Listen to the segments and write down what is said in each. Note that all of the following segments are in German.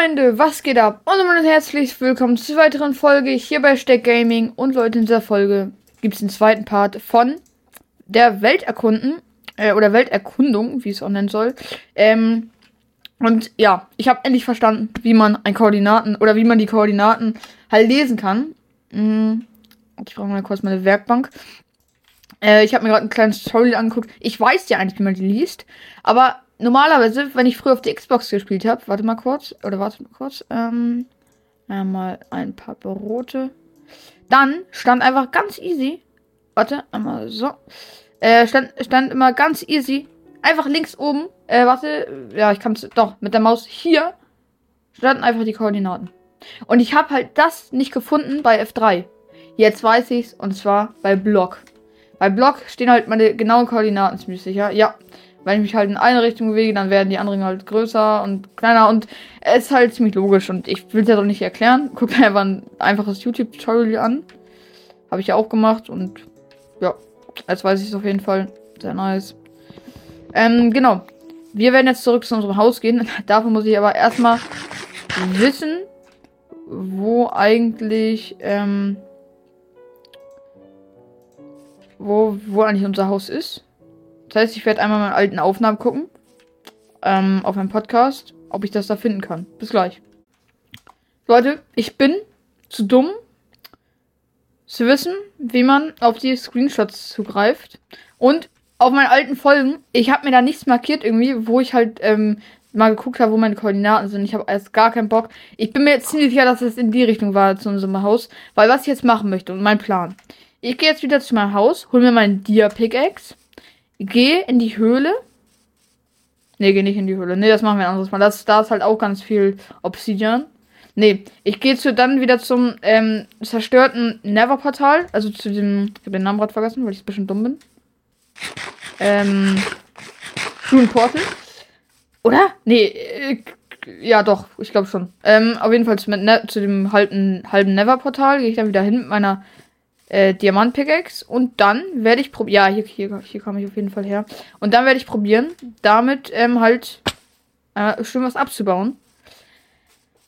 Freunde, was geht ab? Und damit herzlich willkommen zur weiteren Folge hier bei Steck Gaming. Und Leute, in dieser Folge gibt es den zweiten Part von der Welterkunden, äh, oder Welterkundung, wie es auch nennen soll. Ähm, und ja, ich habe endlich verstanden, wie man ein Koordinaten, oder wie man die Koordinaten halt lesen kann. Hm, ich brauche mal kurz meine Werkbank. Äh, ich habe mir gerade ein kleines Tutorial angeguckt. Ich weiß ja eigentlich, wie man die liest, aber normalerweise, wenn ich früher auf die Xbox gespielt habe, warte mal kurz, oder warte mal kurz, ähm, einmal ein paar Brote. Dann stand einfach ganz easy, warte, einmal so, äh, stand, stand immer ganz easy, einfach links oben, äh, warte, ja, ich kann es, doch, mit der Maus hier, standen einfach die Koordinaten. Und ich habe halt das nicht gefunden bei F3. Jetzt weiß ich's, und zwar bei Block. Bei Block stehen halt meine genauen Koordinaten ziemlich sicher. Ja, wenn ich mich halt in eine Richtung bewege, dann werden die anderen halt größer und kleiner und es ist halt ziemlich logisch und ich will es ja doch nicht erklären. Guckt einfach ein einfaches YouTube-Tutorial an. Habe ich ja auch gemacht und ja, jetzt weiß ich es auf jeden Fall. Sehr nice. Ähm, genau. Wir werden jetzt zurück zu unserem Haus gehen. Dafür muss ich aber erstmal wissen, wo eigentlich, ähm, wo, wo eigentlich unser Haus ist. Das heißt, ich werde einmal meine alten Aufnahmen gucken. Ähm, auf meinem Podcast, ob ich das da finden kann. Bis gleich. Leute, ich bin zu dumm zu wissen, wie man auf die Screenshots zugreift. Und auf meinen alten Folgen, ich habe mir da nichts markiert irgendwie, wo ich halt ähm, mal geguckt habe, wo meine Koordinaten sind. Ich habe erst gar keinen Bock. Ich bin mir jetzt ziemlich sicher, dass es in die Richtung war zu unserem Haus. Weil was ich jetzt machen möchte und mein Plan. Ich gehe jetzt wieder zu meinem Haus, hole mir meinen Dia-Pickaxe Geh in die Höhle. Ne, geh nicht in die Höhle. Ne, das machen wir ein anderes Mal. Das, da ist halt auch ganz viel Obsidian. Ne, ich gehe zu, dann wieder zum ähm, zerstörten Never-Portal. Also zu dem. Ich habe den Namen gerade vergessen, weil ich ein bisschen dumm bin. Ähm. Rune Portal. Oder? Nee, äh, ja doch, ich glaube schon. Ähm, auf jeden Fall zu, ne zu dem halben, halben Never-Portal gehe ich dann wieder hin mit meiner äh, Diamant-Pickaxe und dann werde ich probieren. Ja, hier, hier, hier komme ich auf jeden Fall her. Und dann werde ich probieren, damit ähm, halt äh, schön was abzubauen.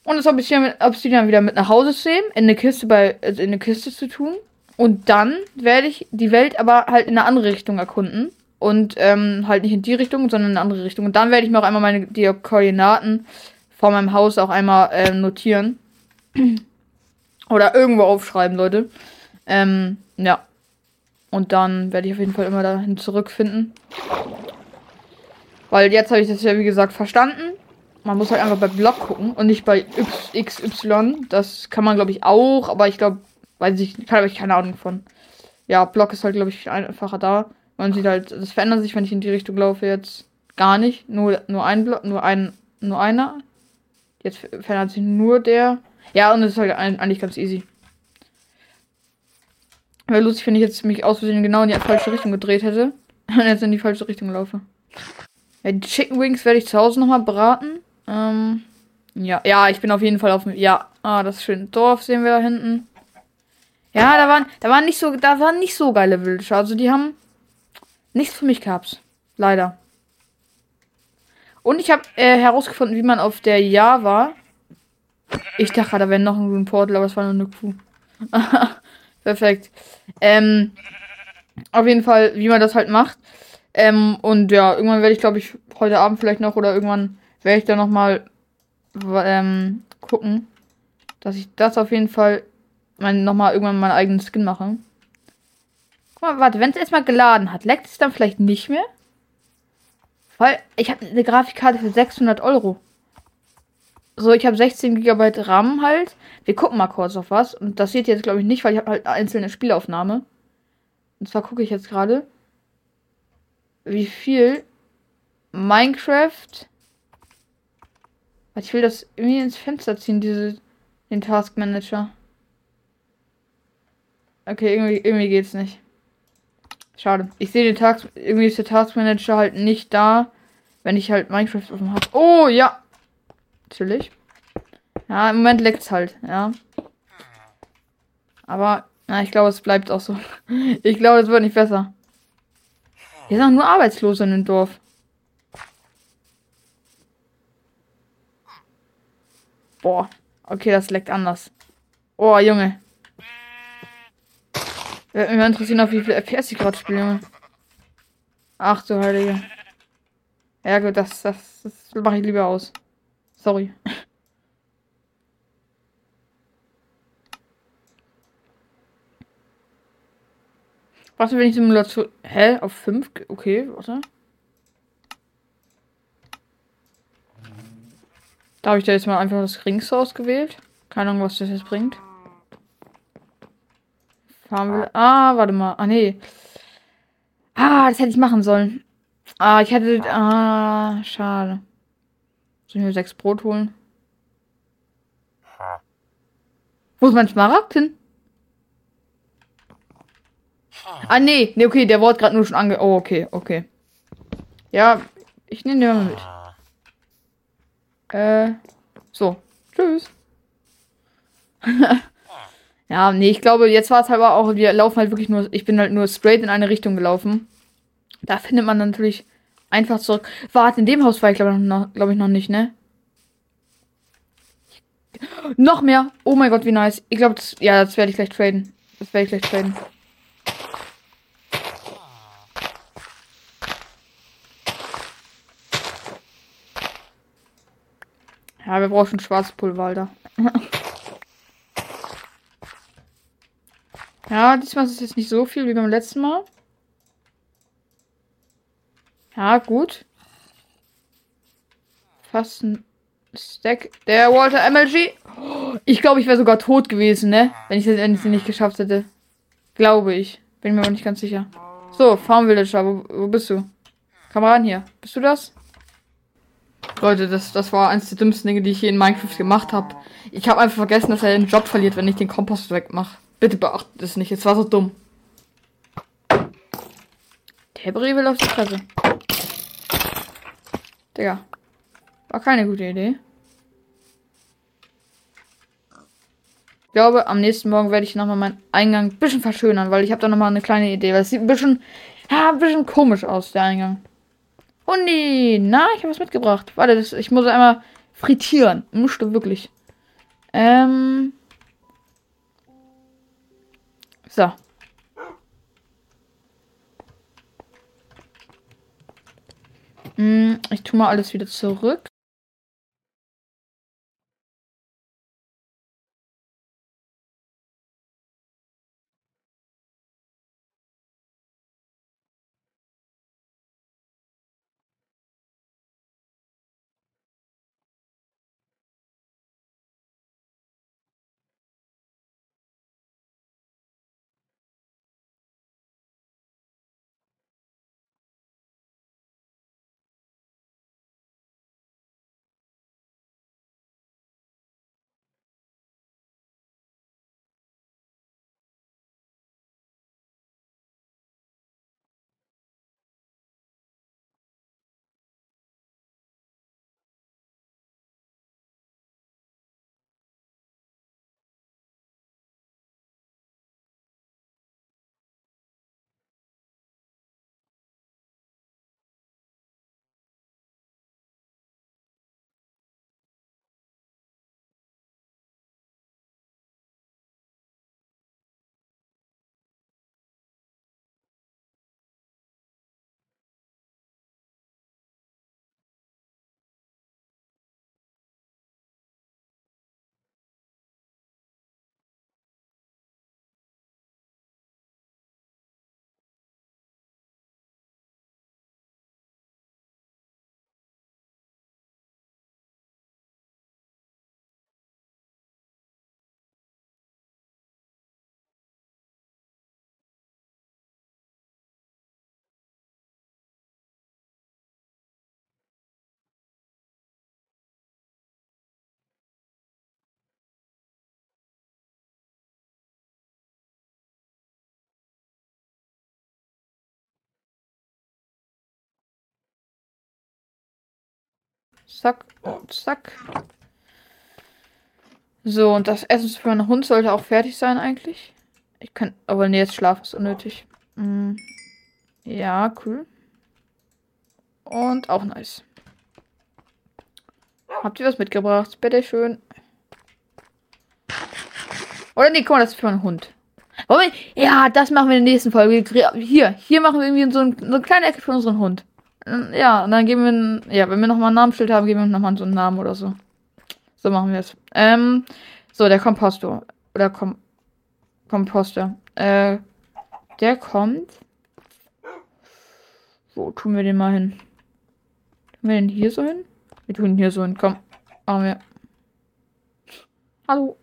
Und das Obsidian wieder mit nach Hause zu nehmen, in eine Kiste bei, also in eine Kiste zu tun. Und dann werde ich die Welt aber halt in eine andere Richtung erkunden. Und ähm, halt nicht in die Richtung, sondern in eine andere Richtung. Und dann werde ich mir auch einmal meine die Koordinaten vor meinem Haus auch einmal äh, notieren. Oder irgendwo aufschreiben, Leute. Ähm, ja. Und dann werde ich auf jeden Fall immer dahin zurückfinden. Weil jetzt habe ich das ja wie gesagt verstanden. Man muss halt einfach bei Block gucken und nicht bei XY. Das kann man glaube ich auch, aber ich glaube, weiß ich, habe ich keine Ahnung von. Ja, Block ist halt glaube ich einfacher da. Man sieht halt, das verändert sich, wenn ich in die Richtung laufe jetzt gar nicht. Nur, nur ein Block, nur ein, nur einer. Jetzt verändert sich nur der. Ja, und es ist halt eigentlich ganz easy. Wäre lustig, wenn ich jetzt mich aus Versehen genau in die falsche Richtung gedreht hätte. Und jetzt in die falsche Richtung laufe. Ja, die Chicken Wings werde ich zu Hause nochmal braten. Ähm, ja, ja, ich bin auf jeden Fall auf dem. Ja, ah, das schöne Dorf sehen wir da hinten. Ja, da waren, da waren nicht so, da waren nicht so geile Villager. Also die haben nichts für mich gehabt. Leider. Und ich habe äh, herausgefunden, wie man auf der Java. Ich dachte, da wäre noch ein Portal, aber es war nur eine Kuh. Perfekt. Ähm, auf jeden Fall, wie man das halt macht. Ähm, und ja, irgendwann werde ich, glaube ich, heute Abend vielleicht noch oder irgendwann werde ich dann nochmal ähm, gucken, dass ich das auf jeden Fall nochmal irgendwann meinen eigenen Skin mache. Guck mal, warte, wenn es erstmal geladen hat, leckt es dann vielleicht nicht mehr? Weil ich habe eine Grafikkarte für 600 Euro. So, ich habe 16 GB RAM halt. Wir gucken mal kurz auf was. Und das seht ihr jetzt, glaube ich, nicht, weil ich habe halt einzelne Spielaufnahme. Und zwar gucke ich jetzt gerade, wie viel Minecraft. Ich will das irgendwie ins Fenster ziehen, diese, den Task Manager. Okay, irgendwie, irgendwie geht's nicht. Schade. Ich sehe den Task, irgendwie ist der Task Manager halt nicht da, wenn ich halt Minecraft offen habe. Oh, ja. Natürlich. Ja, im Moment leckt's halt, ja. Aber, na, ich glaube, es bleibt auch so. Ich glaube, es wird nicht besser. Hier sind auch nur Arbeitslose in dem Dorf. Boah. Okay, das leckt anders. Oh, Junge. Würde mich interessieren, auf wie viel FPS ich gerade spiele, Junge. Ach du Heilige. Ja gut, das, das, das mache ich lieber aus. Sorry. Was, wenn ich Simulation... Hä? Auf 5? Okay, warte. Da habe ich da jetzt mal einfach das geringste ausgewählt. Keine Ahnung, was das jetzt bringt. Fahren will. Ah, warte mal. Ah, nee. Ah, das hätte ich machen sollen. Ah, ich hätte. Ah, schade. Soll ich mir sechs Brot holen? Wo ist mein Smaragd hin? Ah, nee. Nee, okay, der wurde gerade nur schon ange. Oh, okay, okay. Ja, ich nehme den mal mit. Äh, so. Tschüss. ja, nee, ich glaube, jetzt war es halt auch, wir laufen halt wirklich nur, ich bin halt nur straight in eine Richtung gelaufen. Da findet man natürlich einfach zurück. Warte, in dem Haus war ich glaube glaub ich noch nicht, ne? Noch mehr. Oh mein Gott, wie nice. Ich glaube, ja, das werde ich gleich traden. Das werde ich gleich traden. Ja, wir brauchen Schwarzpulver, Alter. ja, diesmal ist es jetzt nicht so viel wie beim letzten Mal. Ja, gut. Fast ein Stack. Der Walter MLG. Ich glaube, ich wäre sogar tot gewesen, ne? Wenn ich das nicht geschafft hätte. Glaube ich. Bin mir aber nicht ganz sicher. So, Farm Villager, wo, wo bist du? Komm ran hier. Bist du das? Leute, das, das war eines der dümmsten Dinge, die ich hier in Minecraft gemacht habe. Ich habe einfach vergessen, dass er den Job verliert, wenn ich den Kompost wegmache. Bitte beachtet das nicht. Es war so dumm. Der Brie will auf die Fresse. Digga. War keine gute Idee. Ich glaube, am nächsten Morgen werde ich nochmal meinen Eingang ein bisschen verschönern, weil ich habe da nochmal eine kleine Idee. Weil es sieht ein bisschen, ja, ein bisschen komisch aus, der Eingang. Hundi, na, ich habe was mitgebracht. Warte, das, ich muss einmal frittieren. Musste wirklich. Ähm. So. Hm, ich tue mal alles wieder zurück. Zack und zack. So, und das Essen für meinen Hund sollte auch fertig sein eigentlich. Ich kann, aber nee, jetzt Schlaf ist unnötig. Mm. Ja, cool. Und auch nice. Habt ihr was mitgebracht? Bitte schön. Oder nee, guck mal, das ist für einen Hund. Wir, ja, das machen wir in der nächsten Folge. Hier, hier machen wir irgendwie so, ein, so eine kleine Ecke für unseren Hund. Ja, und dann geben wir, ja, wenn wir nochmal ein Namensschild haben, geben wir nochmal so einen Namen oder so. So machen wir es. Ähm, so, der Kompostor. Oder Kom Komposter. Äh, der kommt. Wo tun wir den mal hin? Tun wir den hier so hin? Wir tun ihn hier so hin. Komm. Machen wir. Hallo.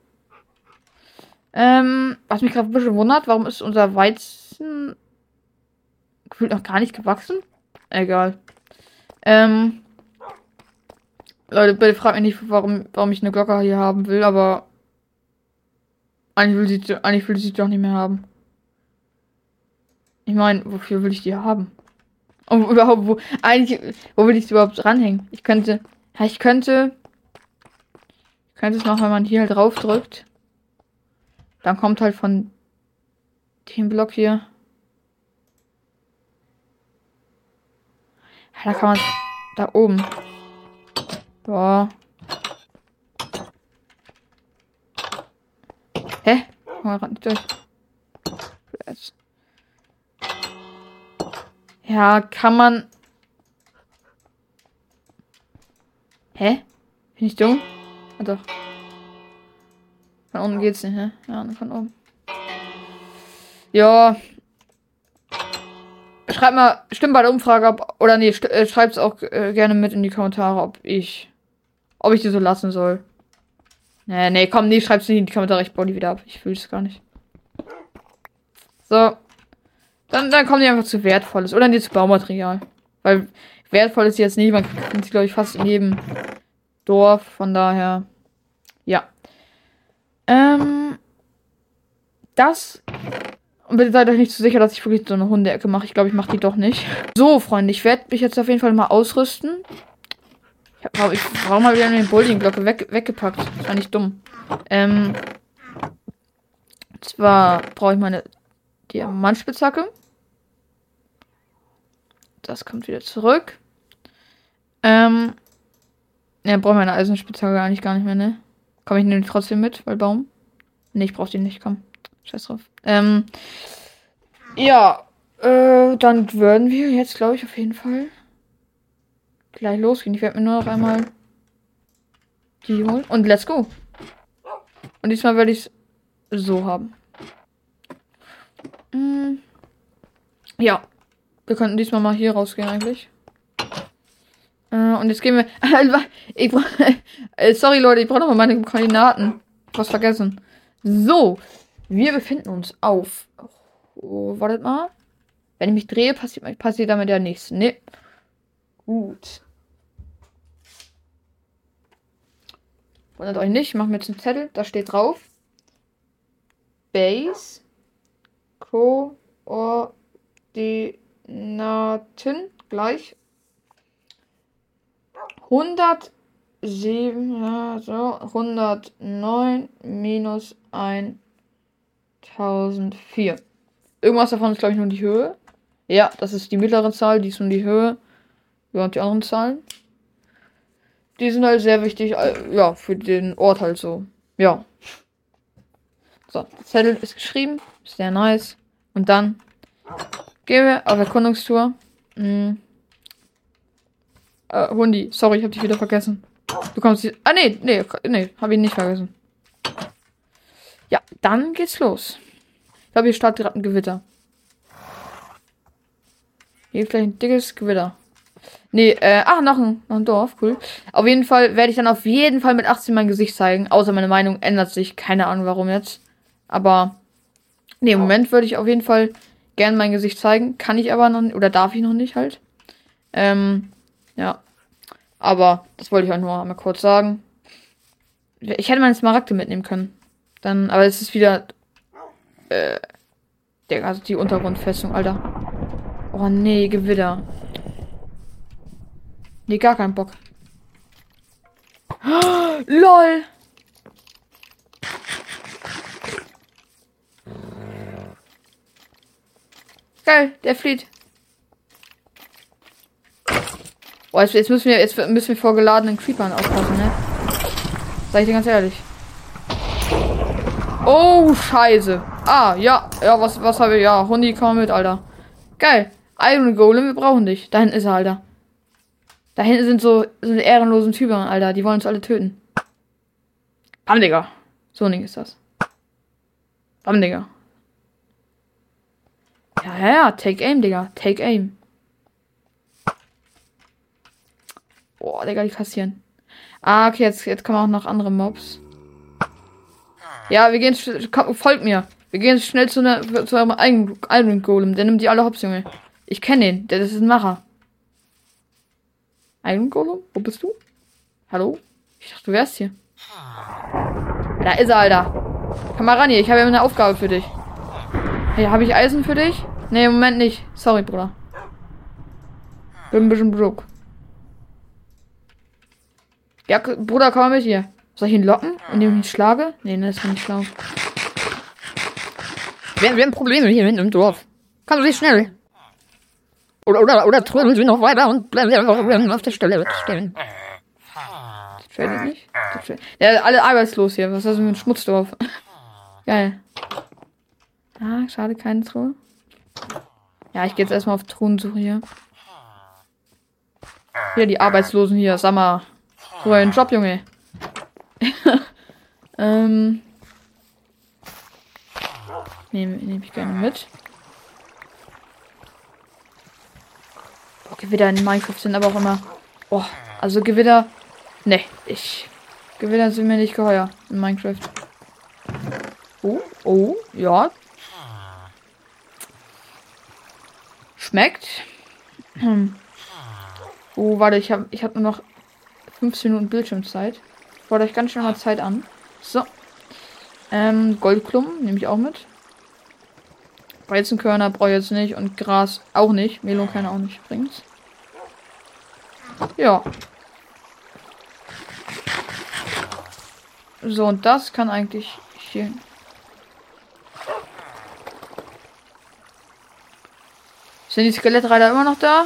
Ähm, was mich gerade ein bisschen wundert, warum ist unser Weizen gefühlt noch gar nicht gewachsen? Egal. Ähm, Leute, bitte fragt mich nicht, warum, warum ich eine Glocke hier haben will, aber eigentlich will, sie, eigentlich will sie doch nicht mehr haben. Ich meine, wofür will ich die haben? Und überhaupt, wo, eigentlich, wo will ich sie überhaupt dranhängen? Ich könnte, ich könnte, ich könnte es noch, wenn man hier halt drauf drückt, dann kommt halt von dem Block hier. Ja, da kann man, da oben. Boah. Hä? Mal nicht durch. Ja, kann man. Hä? Bin ich dumm? Ah, doch. Von unten geht's nicht, hä? Ja, von oben. Ja. Schreibt mal, stimmt bei der Umfrage, ob, oder nee, äh, schreibt es auch äh, gerne mit in die Kommentare, ob ich, ob ich die so lassen soll. Nee, nee, komm, nee, schreib's nicht in die Kommentare, ich baue die wieder ab. Ich fühle es gar nicht. So. Dann, dann kommen die einfach zu wertvolles. Oder nee, zu Baumaterial. Weil wertvoll ist jetzt nicht, man kriegt sie, glaube ich, fast in jedem Dorf. Von daher. Ja. Ähm. Das. Und bitte seid euch nicht zu sicher, dass ich wirklich so eine Hundeecke mache. Ich glaube, ich mache die doch nicht. So, Freunde, ich werde mich jetzt auf jeden Fall mal ausrüsten. Ich hab, warum, ich, warum habe ich denn den Boulding-Glocke weg, weggepackt? Das war nicht dumm. Ähm. Zwar brauche ich meine Diamantspitzhacke. Das kommt wieder zurück. Ähm. Ja, brauche meine Eisenspitzhacke eigentlich gar nicht mehr, ne? Komm, ich nehme trotzdem mit, weil Baum. Ne, ich brauche die nicht, komm. Scheiß drauf. Ähm. Ja, äh, dann würden wir jetzt, glaube ich, auf jeden Fall gleich losgehen. Ich werde mir nur noch einmal die holen. Und let's go. Und diesmal werde ich es so haben. Mm. Ja. Wir könnten diesmal mal hier rausgehen eigentlich. Äh, und jetzt gehen wir. ich brauch, äh, sorry Leute, ich brauche nochmal meine Koordinaten. Was vergessen. So. Wir befinden uns auf. Oh, wartet mal. Wenn ich mich drehe, passiert, passiert damit ja nichts. Ne. Gut. Wundert euch nicht, ich mache mir jetzt einen Zettel, da steht drauf. Base Koordinaten gleich 107, ja, so, 109 minus 1004. Irgendwas davon ist, glaube ich, nur die Höhe. Ja, das ist die mittlere Zahl, die ist nur die Höhe. Ja, und die anderen Zahlen. Die sind halt sehr wichtig, äh, ja, für den Ort halt so. Ja. So, Zettel ist geschrieben. Sehr nice. Und dann gehen wir auf Erkundungstour. Hm. Äh, Hundi, sorry, ich hab dich wieder vergessen. Du kommst hier. Ah, nee, nee, nee, hab ihn nicht vergessen. Ja, dann geht's los. Ich glaube, hier startet gerade ein Gewitter. Hier vielleicht ein dickes Gewitter. Nee, äh, ach, noch ein, noch ein Dorf, cool. Auf jeden Fall werde ich dann auf jeden Fall mit 18 mein Gesicht zeigen. Außer meine Meinung ändert sich. Keine Ahnung warum jetzt. Aber, nee, im Moment würde ich auf jeden Fall gern mein Gesicht zeigen. Kann ich aber noch, oder darf ich noch nicht halt. Ähm, ja. Aber, das wollte ich auch nur mal kurz sagen. Ich hätte meine Smaragde mitnehmen können. Dann, aber es ist wieder, äh, der, also die Untergrundfestung, Alter. Oh nee, Gewitter. Nee, gar keinen Bock. Oh, LOL! Geil, der flieht. Boah, jetzt, jetzt, müssen wir jetzt müssen wir vor geladenen Creepern aufpassen, ne? Sag ich dir ganz ehrlich. Oh, scheiße. Ah, ja. Ja, was, was habe ich? Ja, Hundi, komm mit, Alter. Geil. Iron Golem, wir brauchen dich. Da hinten ist er, Alter. Da hinten sind so, so ehrenlosen Typen, Alter. Die wollen uns alle töten. Bam, Digga. So ein Ding ist das. Bam, Digga. Ja, ja, ja. Take aim, Digga. Take aim. Boah, Digga, die kassieren. Ah, okay, jetzt, jetzt kommen auch noch andere Mobs. Ja, wir gehen, komm, folgt mir. Wir gehen schnell zu, ne, zu eurem eigenen Iron Golem. Der nimmt die alle hops, Junge. Ich kenne den. Der das ist ein Macher. Iron Golem? Wo bist du? Hallo? Ich dachte, du wärst hier. Da ist er, Alter. Komm mal ran hier. Ich habe eine Aufgabe für dich. Hey, habe ich Eisen für dich? Nee, im Moment nicht. Sorry, Bruder. Bin ein bisschen broke. Ja, Bruder, komm mal mit hier. Soll ich ihn locken, indem ich ihn schlage? Nee, das ist nicht schlau. Wir, wir haben Probleme hier hinten im Dorf. Kommen Sie schnell. Oder, oder, oder trödeln Sie noch weiter und bleiben Sie einfach auf der Stelle stehen. Das tradet nicht. Das tradet. Ja, alle arbeitslos hier. Was ist das für ein Schmutzdorf? Geil. Ah, schade, keine Truhe. Ja, ich gehe jetzt erstmal auf Thronensuche hier. Hier, die Arbeitslosen hier. Sag mal. So ein Job, Junge. ähm. Nehme nehm ich gerne mit. Oh, Gewitter in Minecraft sind aber auch immer. Oh, also Gewitter. Ne, ich. Gewitter sind mir nicht geheuer in Minecraft. Oh, oh, ja. Schmeckt. Hm. Oh, warte, ich habe ich hab nur noch 15 Minuten Bildschirmzeit. Fordere ich ganz schnell mal Zeit an. So. Ähm, Goldklumpen nehme ich auch mit. Weizenkörner brauche ich jetzt nicht und Gras auch nicht. Melonkerne auch nicht übrigens. Ja. So, und das kann eigentlich hier. Sind die Skelettreiter immer noch da?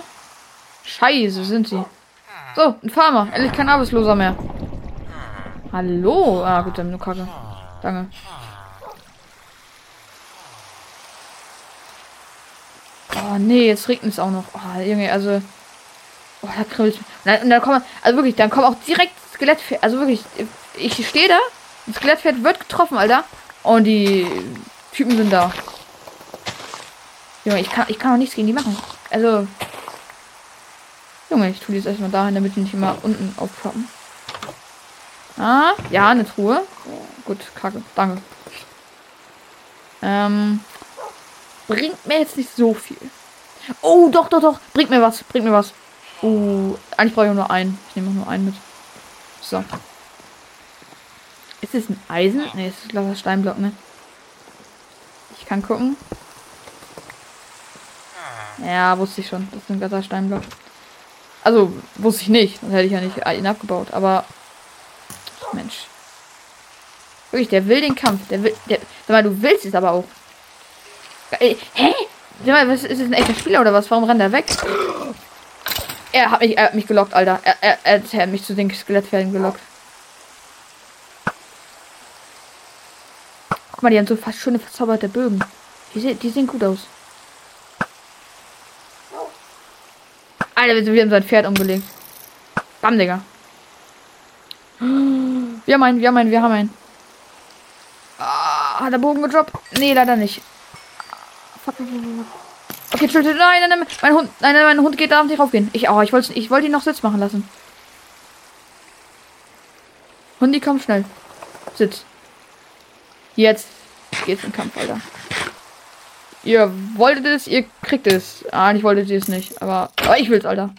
Scheiße, sind sie. So, ein Farmer. Endlich kein Arbeitsloser mehr. Hallo? Ah, gut, dann nur Kacke. Danke. Oh, nee, jetzt regnet es auch noch. Oh, irgendwie, also. Oh, da kribbelt Und dann kommen, also wirklich, dann kommen auch direkt Skelettpferd. Also wirklich, ich stehe da, das Skelettpferd wird getroffen, Alter. Und die Typen sind da. Junge, ich kann, ich kann auch nichts gegen die machen. Also. Junge, ich tue die jetzt erstmal dahin, damit die nicht immer unten aufklappen. Ah, ja, eine Truhe. Gut, kacke. Danke. Ähm, bringt mir jetzt nicht so viel. Oh, doch, doch, doch. Bringt mir was. Bringt mir was. Oh, eigentlich brauche ich nur einen. Ich nehme auch nur einen mit. So. Ist es ein Eisen? Ne, es ist ein Steinblock, ne? Ich kann gucken. Ja, wusste ich schon. Das ist ein Steinblock. Also, wusste ich nicht. Sonst hätte ich ja nicht ihn abgebaut. Aber Mensch. Wirklich, der will den Kampf. Der will. Der, sag mal, du willst es aber auch. Äh, hä? Sag mal, was, ist das ein echter Spieler oder was? Warum rennt er weg? Er hat mich, er hat mich gelockt, Alter. Er, er, er hat mich zu den Skelettpferden gelockt. Guck mal, die haben so fast schöne verzauberte Bögen. Die, die sehen gut aus. Alter, wir haben sein Pferd umgelegt. Bam, Digga. Wir haben einen, wir haben einen, wir haben einen. Ah, hat der Bogen gedroppt? Nee, leider nicht. Fuck. Okay, chill. Nein, nein, nein, mein Hund, nein, nein, mein Hund geht, darf nicht raufgehen. Ich, oh, ich wollte ich wollte ihn noch Sitz machen lassen. Hundi, komm schnell. Sitz. Jetzt geht's im Kampf, Alter. Ihr wolltet es, ihr kriegt es. Ah, ich wollte es nicht, aber, aber ich will's, Alter.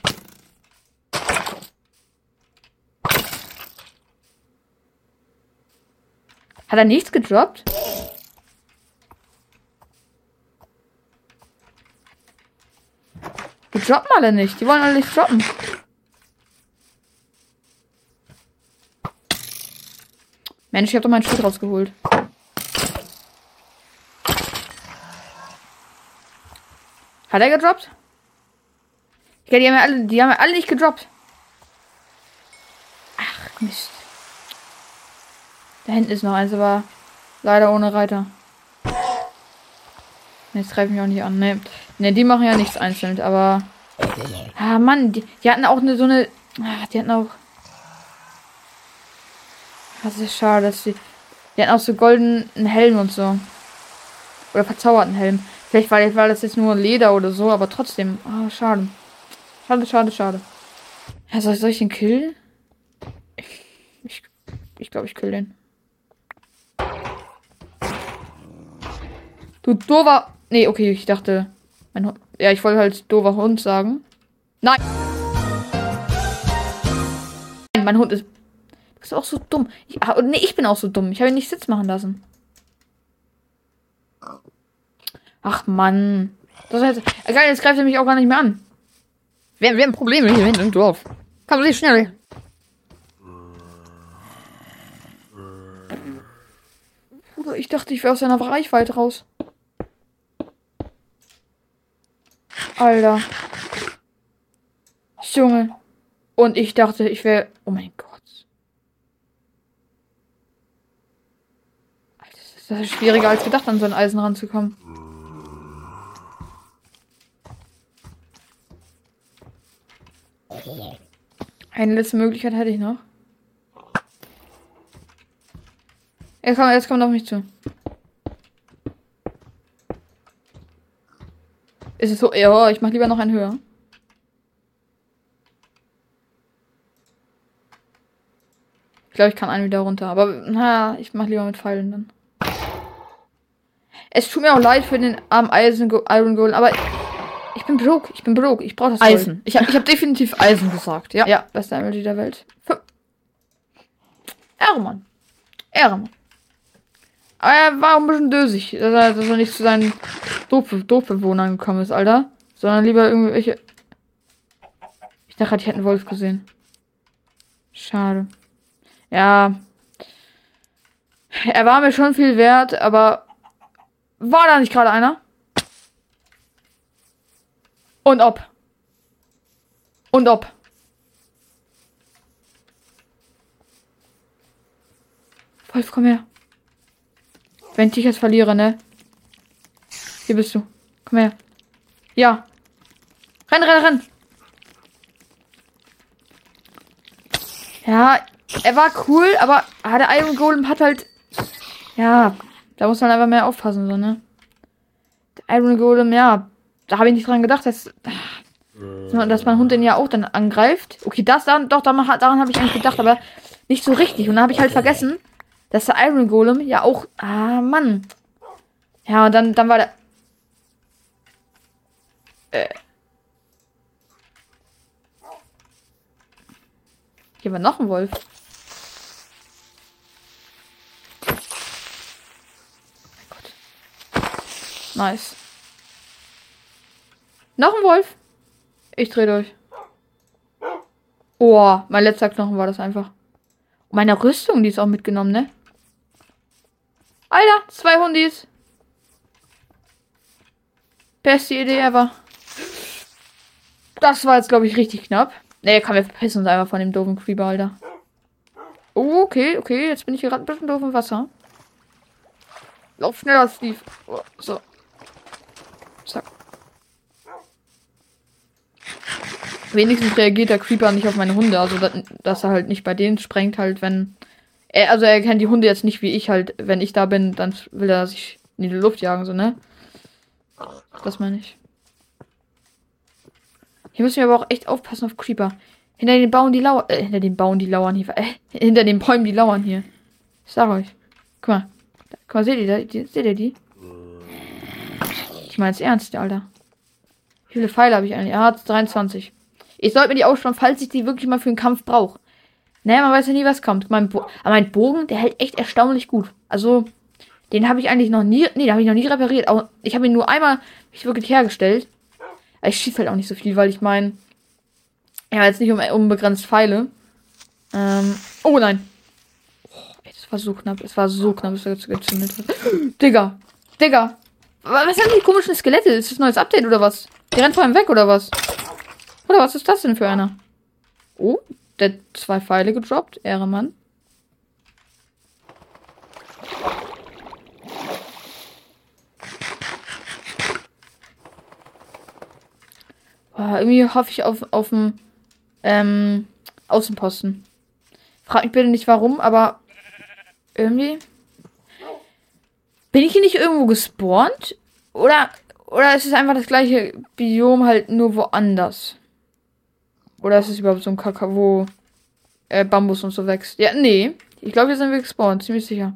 Hat er nichts gedroppt? Die droppen alle nicht. Die wollen alle nicht droppen. Mensch, ich hab doch mein Schild rausgeholt. Hat er gedroppt? Die haben ja alle, die haben ja alle nicht gedroppt. Ach, Mist. Da hinten ist noch eins, aber Leider ohne Reiter. Jetzt greifen mich auch nicht an. Ne, ne die machen ja nichts einzeln, aber. Ah, Mann, die, die hatten auch eine, so eine. Ah, die hatten auch. Das ist schade, dass die. Die hatten auch so goldenen Helm und so. Oder verzauberten Helm. Vielleicht war, war das jetzt nur Leder oder so, aber trotzdem. Ah, schade. Schade, schade, schade. Ja, soll, ich den killen? Ich, ich glaube, ich kill den. Du dover. Nee, okay, ich dachte. Mein. Ja, ich wollte halt dover Hund sagen. Nein! Mein Hund ist. Du bist auch so dumm. Ich, ah, nee, ich bin auch so dumm. Ich habe ihn nicht Sitz machen lassen. Ach Mann. Das heißt, egal, jetzt greift er mich auch gar nicht mehr an. Wir, wir haben Probleme hier hinten im Dorf. Komm Sie schnell. Bruder, ich dachte, ich wäre aus seiner Reichweite raus. Alter. Junge. Und ich dachte, ich wäre. Oh mein Gott. Alter, das ist schwieriger als gedacht, an so ein Eisen ranzukommen. Eine letzte Möglichkeit hätte ich noch. Jetzt kommt, jetzt kommt auf mich zu. Ist es so? Ja, ich mach lieber noch einen höher. Ich glaube, ich kann einen wieder runter. Aber na, ich mach lieber mit Pfeilen dann. Es tut mir auch leid für den armen Eisen Iron Golem, aber ich bin broke. Ich bin broke. Ich brauche das Eisen. Gold. Ich habe ich hab definitiv Eisen gesagt. Ja. Ja, beste Emerald der Welt. Ehrenmann. Ehrenmann. Aber er war ein bisschen dösig, dass er, dass er nicht zu seinen Dorfbewohnern gekommen ist, Alter. Sondern lieber irgendwelche. Ich dachte, ich hätte einen Wolf gesehen. Schade. Ja. Er war mir schon viel wert, aber. War da nicht gerade einer? Und ob. Und ob. Wolf, komm her. Wenn ich jetzt verliere, ne? Hier bist du. Komm her. Ja. Renn, renn, renn. Ja, er war cool, aber ah, der Iron Golem hat halt. Ja, da muss man einfach mehr aufpassen, so, ne? Der Iron Golem, ja. Da habe ich nicht dran gedacht, dass, dass mein Hund den ja auch dann angreift. Okay, das dann, doch, daran, daran habe ich eigentlich gedacht, aber nicht so richtig. Und dann habe ich halt vergessen, dass der Iron Golem ja auch. Ah, Mann. Ja, und dann, dann war der. Äh. Hier war noch ein Wolf. Oh. Nice. Noch ein Wolf. Ich dreh durch. Oh, mein letzter Knochen war das einfach. Meine Rüstung, die ist auch mitgenommen, ne? Alter, zwei Hundis. Beste Idee ever. Das war jetzt, glaube ich, richtig knapp. Ne, kann wir verpissen uns einfach von dem doofen Creeper, Alter. Oh, okay, okay. Jetzt bin ich gerade ein bisschen doof im Wasser. Lauf schneller, Steve. Oh, so. Zack. Wenigstens reagiert der Creeper nicht auf meine Hunde. Also, dass er halt nicht bei denen sprengt, halt, wenn er, also er kennt die Hunde jetzt nicht wie ich halt. Wenn ich da bin, dann will er sich in die Luft jagen, so, ne? Das meine ich. Hier müssen wir aber auch echt aufpassen auf Creeper. Hinter den Bauen die lauern. Äh, hinter den Bauen die lauern hier. Äh, hinter den Bäumen die lauern hier. Ich sag euch. Guck mal. Guck mal, seht ihr, die, seht ihr die? Ich meine es ernst, Alter. Wie viele Pfeile habe ich eigentlich? Er hat 23. Ich sollte mir die aufsparen, falls ich die wirklich mal für einen Kampf brauche. Naja, man weiß ja nie, was kommt. Mein Aber mein Bogen, der hält echt erstaunlich gut. Also, den habe ich eigentlich noch nie. Nee, den habe ich noch nie repariert. Auch, ich habe ihn nur einmal wirklich hergestellt. Aber ich schieße halt auch nicht so viel, weil ich meine. Ja, jetzt nicht um, unbegrenzt Pfeile. Ähm, oh nein. Oh, ey, das war so knapp. Es war so knapp, dass er gezündet hat. Digga. Digga. Was sind die komischen Skelette? Ist das ein neues Update oder was? Die rennt vor ihm weg oder was? Oder was ist das denn für einer? Oh, der hat zwei Pfeile gedroppt, Ehremann. Boah, irgendwie hoffe ich auf, auf dem ähm, Außenposten. Frag mich bitte nicht warum, aber irgendwie. Bin ich hier nicht irgendwo gespawnt? Oder, oder ist es einfach das gleiche Biom halt nur woanders? Oder ist es überhaupt so ein Kakao, wo äh, Bambus und so wächst? Ja, nee. Ich glaube, hier sind wir gespawnt, ziemlich sicher.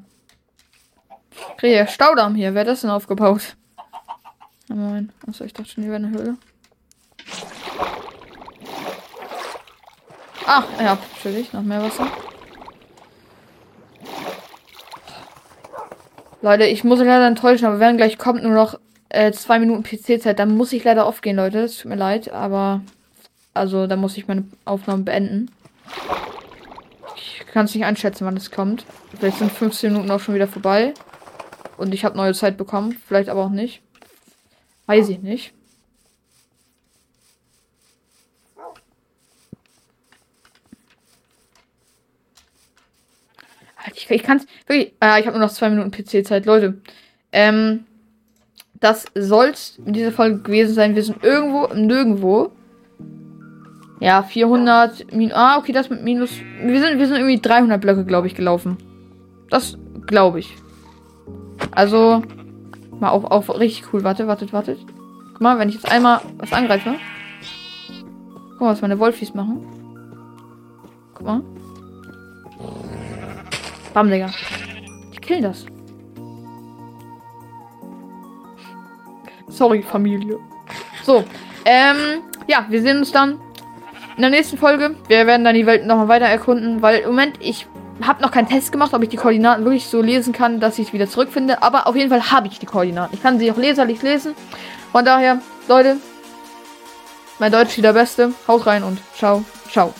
Kriege Staudamm hier. Wer hat das denn aufgebaut? Oh nein. Achso, ich dachte schon, hier wäre eine Höhle. Ach, ja, natürlich. Noch mehr Wasser. Leute, ich muss leider enttäuschen, aber wenn gleich kommt nur noch äh, zwei Minuten PC-Zeit, dann muss ich leider aufgehen, Leute. Es tut mir leid, aber also da muss ich meine Aufnahme beenden. Ich kann es nicht einschätzen, wann es kommt. Vielleicht sind 15 Minuten auch schon wieder vorbei. Und ich habe neue Zeit bekommen. Vielleicht aber auch nicht. Weiß ich nicht. Ich, ich kann es wirklich. Ah, ich habe nur noch zwei Minuten PC-Zeit, Leute. Ähm, das soll's in dieser Folge gewesen sein. Wir sind irgendwo Nirgendwo. Ja, 400. Min ah, okay, das mit minus. Wir sind, wir sind irgendwie 300 Blöcke, glaube ich, gelaufen. Das glaube ich. Also, mal auf, auf richtig cool. Warte, wartet, wartet. Guck mal, wenn ich jetzt einmal was angreife. Guck mal, was meine Wolfies machen. Guck mal. Bam, Digga. Die killen das. Sorry, Familie. So, ähm, ja, wir sehen uns dann in der nächsten Folge. Wir werden dann die Welt nochmal weiter erkunden, weil im Moment, ich habe noch keinen Test gemacht, ob ich die Koordinaten wirklich so lesen kann, dass ich es wieder zurückfinde. Aber auf jeden Fall habe ich die Koordinaten. Ich kann sie auch leserlich lesen. Von daher, Leute, mein Deutsch wieder Beste. Haut rein und ciao, ciao.